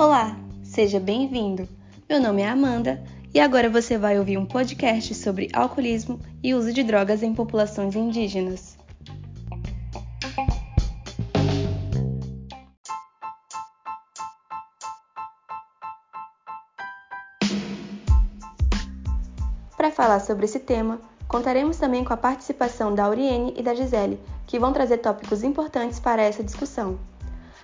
Olá, seja bem-vindo. Meu nome é Amanda e agora você vai ouvir um podcast sobre alcoolismo e uso de drogas em populações indígenas. Para falar sobre esse tema, contaremos também com a participação da Auriene e da Gisele, que vão trazer tópicos importantes para essa discussão.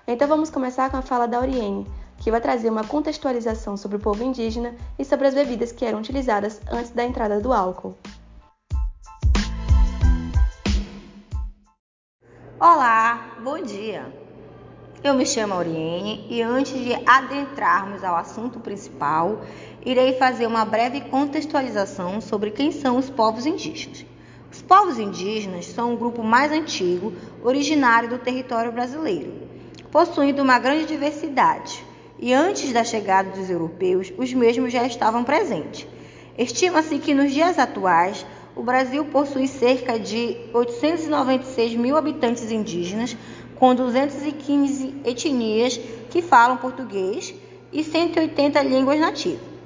Então vamos começar com a fala da Auriene, que vai trazer uma contextualização sobre o povo indígena e sobre as bebidas que eram utilizadas antes da entrada do álcool. Olá, bom dia! Eu me chamo Auriene e antes de adentrarmos ao assunto principal, irei fazer uma breve contextualização sobre quem são os povos indígenas. Os povos indígenas são o grupo mais antigo originário do território brasileiro possuindo uma grande diversidade, e antes da chegada dos europeus, os mesmos já estavam presentes. Estima-se que nos dias atuais, o Brasil possui cerca de 896 mil habitantes indígenas, com 215 etnias que falam português e 180 línguas nativas.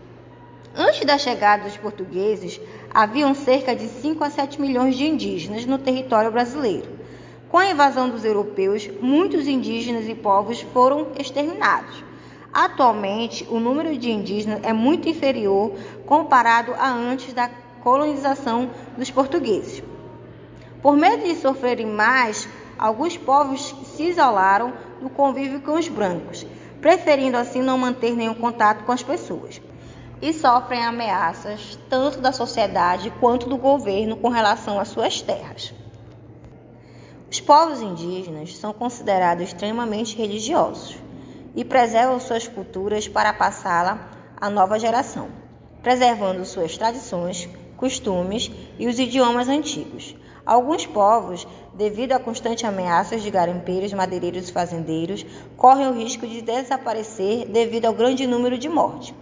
Antes da chegada dos portugueses, haviam cerca de 5 a 7 milhões de indígenas no território brasileiro. Com a invasão dos europeus, muitos indígenas e povos foram exterminados. Atualmente, o número de indígenas é muito inferior comparado a antes da colonização dos portugueses. Por medo de sofrerem mais, alguns povos se isolaram do convívio com os brancos, preferindo assim não manter nenhum contato com as pessoas. E sofrem ameaças tanto da sociedade quanto do governo com relação às suas terras. Os povos indígenas são considerados extremamente religiosos e preservam suas culturas para passá-la à nova geração, preservando suas tradições, costumes e os idiomas antigos. Alguns povos, devido a constantes ameaças de garimpeiros, madeireiros e fazendeiros, correm o risco de desaparecer devido ao grande número de mortes.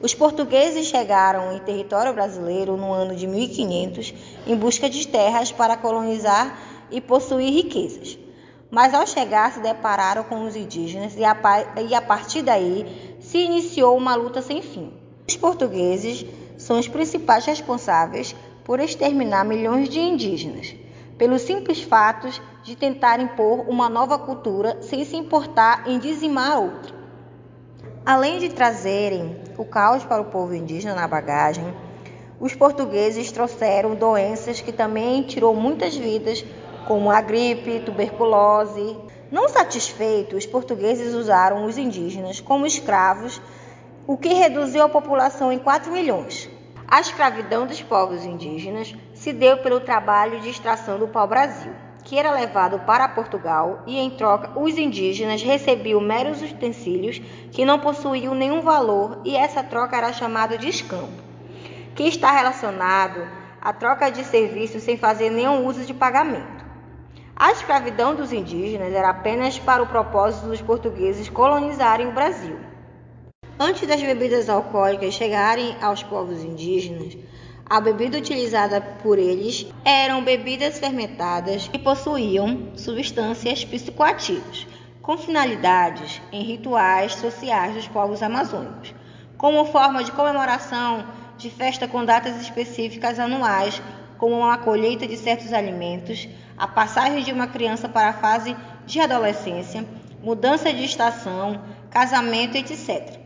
Os portugueses chegaram em território brasileiro no ano de 1500 em busca de terras para colonizar e possuir riquezas. Mas ao chegar se depararam com os indígenas e a, e a partir daí se iniciou uma luta sem fim. Os portugueses são os principais responsáveis por exterminar milhões de indígenas, pelo simples fato de tentar impor uma nova cultura sem se importar em dizimar outra. Além de trazerem o caos para o povo indígena na bagagem, os portugueses trouxeram doenças que também tirou muitas vidas como a gripe, tuberculose. Não satisfeitos, os portugueses usaram os indígenas como escravos, o que reduziu a população em 4 milhões. A escravidão dos povos indígenas se deu pelo trabalho de extração do pau-brasil, que era levado para Portugal e, em troca, os indígenas recebiam meros utensílios que não possuíam nenhum valor e essa troca era chamada de escambo, que está relacionado à troca de serviços sem fazer nenhum uso de pagamento. A escravidão dos indígenas era apenas para o propósito dos portugueses colonizarem o Brasil. Antes das bebidas alcoólicas chegarem aos povos indígenas, a bebida utilizada por eles eram bebidas fermentadas que possuíam substâncias psicoativas, com finalidades em rituais sociais dos povos amazônicos, como forma de comemoração de festa com datas específicas anuais, como a colheita de certos alimentos, a passagem de uma criança para a fase de adolescência, mudança de estação, casamento, etc.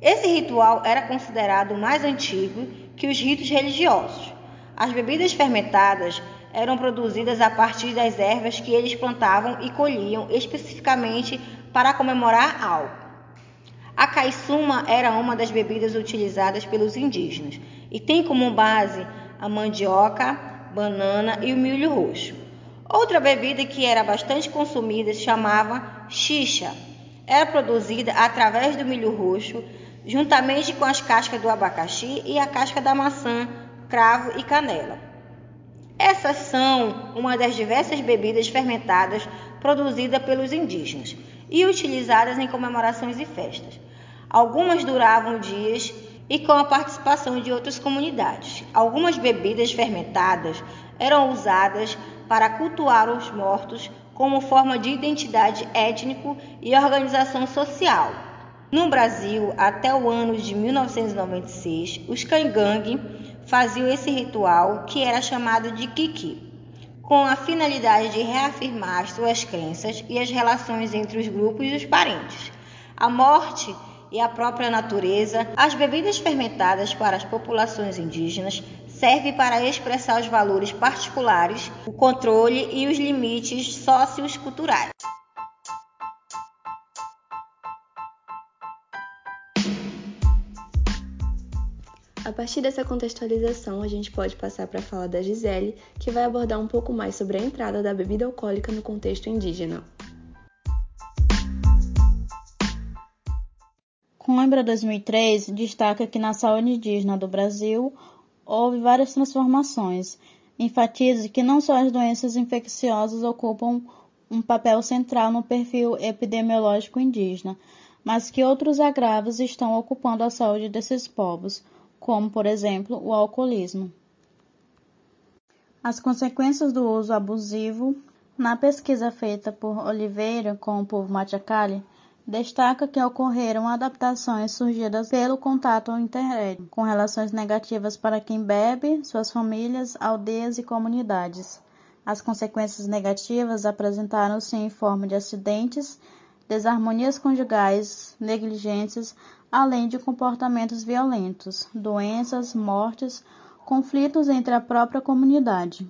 Esse ritual era considerado mais antigo que os ritos religiosos. As bebidas fermentadas eram produzidas a partir das ervas que eles plantavam e colhiam especificamente para comemorar algo. A caiçuma era uma das bebidas utilizadas pelos indígenas e tem como base a mandioca, banana e o milho roxo. Outra bebida que era bastante consumida se chamava xixa. Era produzida através do milho roxo, juntamente com as cascas do abacaxi e a casca da maçã, cravo e canela. Essas são uma das diversas bebidas fermentadas produzidas pelos indígenas e utilizadas em comemorações e festas. Algumas duravam dias e com a participação de outras comunidades. Algumas bebidas fermentadas eram usadas para cultuar os mortos como forma de identidade étnico e organização social. No Brasil, até o ano de 1996, os cangangue faziam esse ritual que era chamado de kiki, com a finalidade de reafirmar suas crenças e as relações entre os grupos e os parentes. A morte e a própria natureza, as bebidas fermentadas para as populações indígenas servem para expressar os valores particulares, o controle e os limites socioculturais. A partir dessa contextualização, a gente pode passar para a fala da Gisele, que vai abordar um pouco mais sobre a entrada da bebida alcoólica no contexto indígena. Coimbra 2003 destaca que na saúde indígena do Brasil houve várias transformações. Enfatiza que não só as doenças infecciosas ocupam um papel central no perfil epidemiológico indígena, mas que outros agravos estão ocupando a saúde desses povos, como, por exemplo, o alcoolismo. As consequências do uso abusivo. Na pesquisa feita por Oliveira com o povo Machacali, Destaca que ocorreram adaptações surgidas pelo contato internet, com relações negativas para quem bebe, suas famílias, aldeias e comunidades. As consequências negativas apresentaram-se em forma de acidentes, desarmonias conjugais, negligências, além de comportamentos violentos, doenças, mortes, conflitos entre a própria comunidade.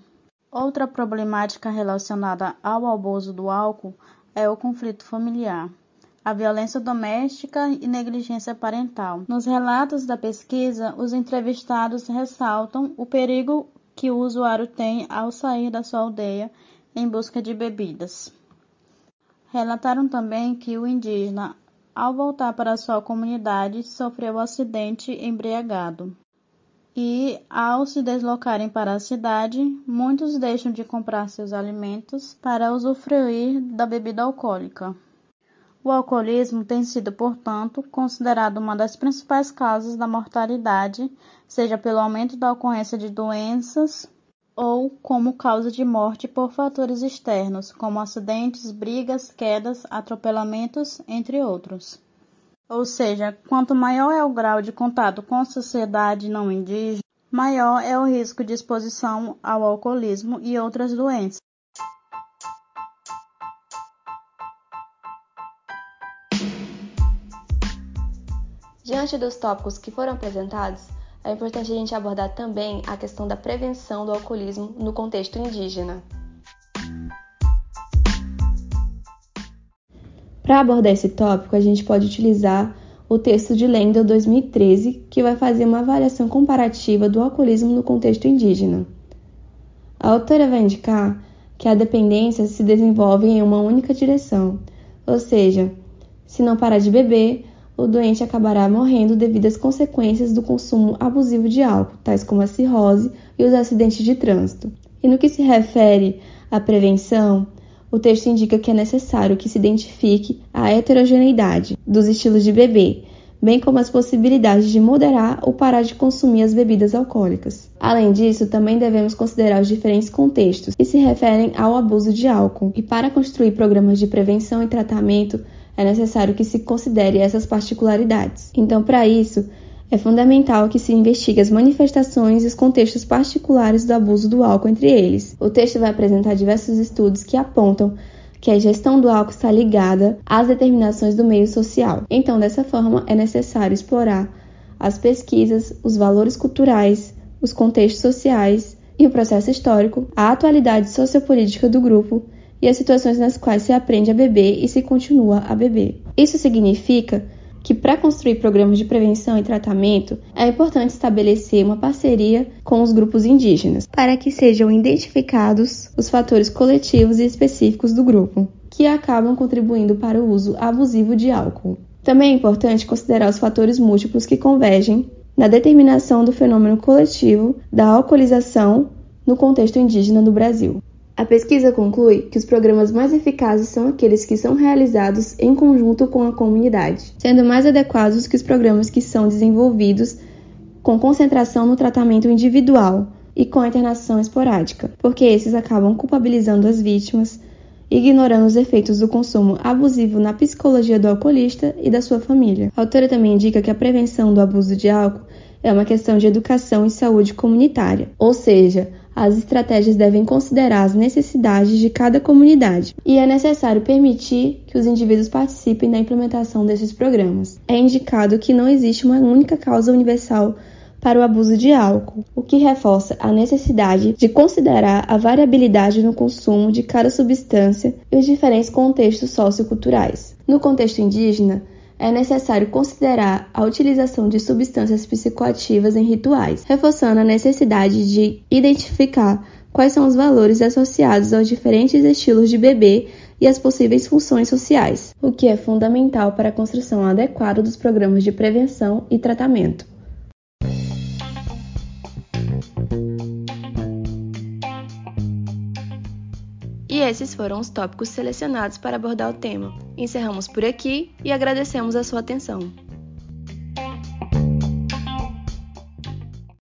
Outra problemática relacionada ao abuso do álcool é o conflito familiar a violência doméstica e negligência parental. Nos relatos da pesquisa, os entrevistados ressaltam o perigo que o usuário tem ao sair da sua aldeia em busca de bebidas. Relataram também que o indígena, ao voltar para sua comunidade, sofreu acidente embriagado. E, ao se deslocarem para a cidade, muitos deixam de comprar seus alimentos para usufruir da bebida alcoólica. O alcoolismo tem sido, portanto, considerado uma das principais causas da mortalidade, seja pelo aumento da ocorrência de doenças ou como causa de morte por fatores externos, como acidentes, brigas, quedas, atropelamentos, entre outros. Ou seja, quanto maior é o grau de contato com a sociedade não indígena, maior é o risco de exposição ao alcoolismo e outras doenças. Diante dos tópicos que foram apresentados, é importante a gente abordar também a questão da prevenção do alcoolismo no contexto indígena. Para abordar esse tópico, a gente pode utilizar o texto de Lendel 2013, que vai fazer uma avaliação comparativa do alcoolismo no contexto indígena. A autora vai indicar que a dependência se desenvolve em uma única direção, ou seja, se não parar de beber, o doente acabará morrendo devido às consequências do consumo abusivo de álcool, tais como a cirrose e os acidentes de trânsito. E no que se refere à prevenção, o texto indica que é necessário que se identifique a heterogeneidade dos estilos de beber, bem como as possibilidades de moderar ou parar de consumir as bebidas alcoólicas. Além disso, também devemos considerar os diferentes contextos que se referem ao abuso de álcool, e para construir programas de prevenção e tratamento é necessário que se considere essas particularidades. Então, para isso, é fundamental que se investigue as manifestações e os contextos particulares do abuso do álcool entre eles. O texto vai apresentar diversos estudos que apontam que a gestão do álcool está ligada às determinações do meio social. Então, dessa forma, é necessário explorar as pesquisas, os valores culturais, os contextos sociais e o processo histórico, a atualidade sociopolítica do grupo e as situações nas quais se aprende a beber e se continua a beber. Isso significa que para construir programas de prevenção e tratamento é importante estabelecer uma parceria com os grupos indígenas para que sejam identificados os fatores coletivos e específicos do grupo que acabam contribuindo para o uso abusivo de álcool. Também é importante considerar os fatores múltiplos que convergem na determinação do fenômeno coletivo da alcoolização no contexto indígena do Brasil. A pesquisa conclui que os programas mais eficazes são aqueles que são realizados em conjunto com a comunidade, sendo mais adequados que os programas que são desenvolvidos com concentração no tratamento individual e com a internação esporádica, porque esses acabam culpabilizando as vítimas ignorando os efeitos do consumo abusivo na psicologia do alcoolista e da sua família. A autora também indica que a prevenção do abuso de álcool é uma questão de educação e saúde comunitária, ou seja, as estratégias devem considerar as necessidades de cada comunidade e é necessário permitir que os indivíduos participem da implementação desses programas. É indicado que não existe uma única causa universal para o abuso de álcool, o que reforça a necessidade de considerar a variabilidade no consumo de cada substância e os diferentes contextos socioculturais. No contexto indígena, é necessário considerar a utilização de substâncias psicoativas em rituais, reforçando a necessidade de identificar quais são os valores associados aos diferentes estilos de beber e as possíveis funções sociais, o que é fundamental para a construção adequada dos programas de prevenção e tratamento. Esses foram os tópicos selecionados para abordar o tema. Encerramos por aqui e agradecemos a sua atenção.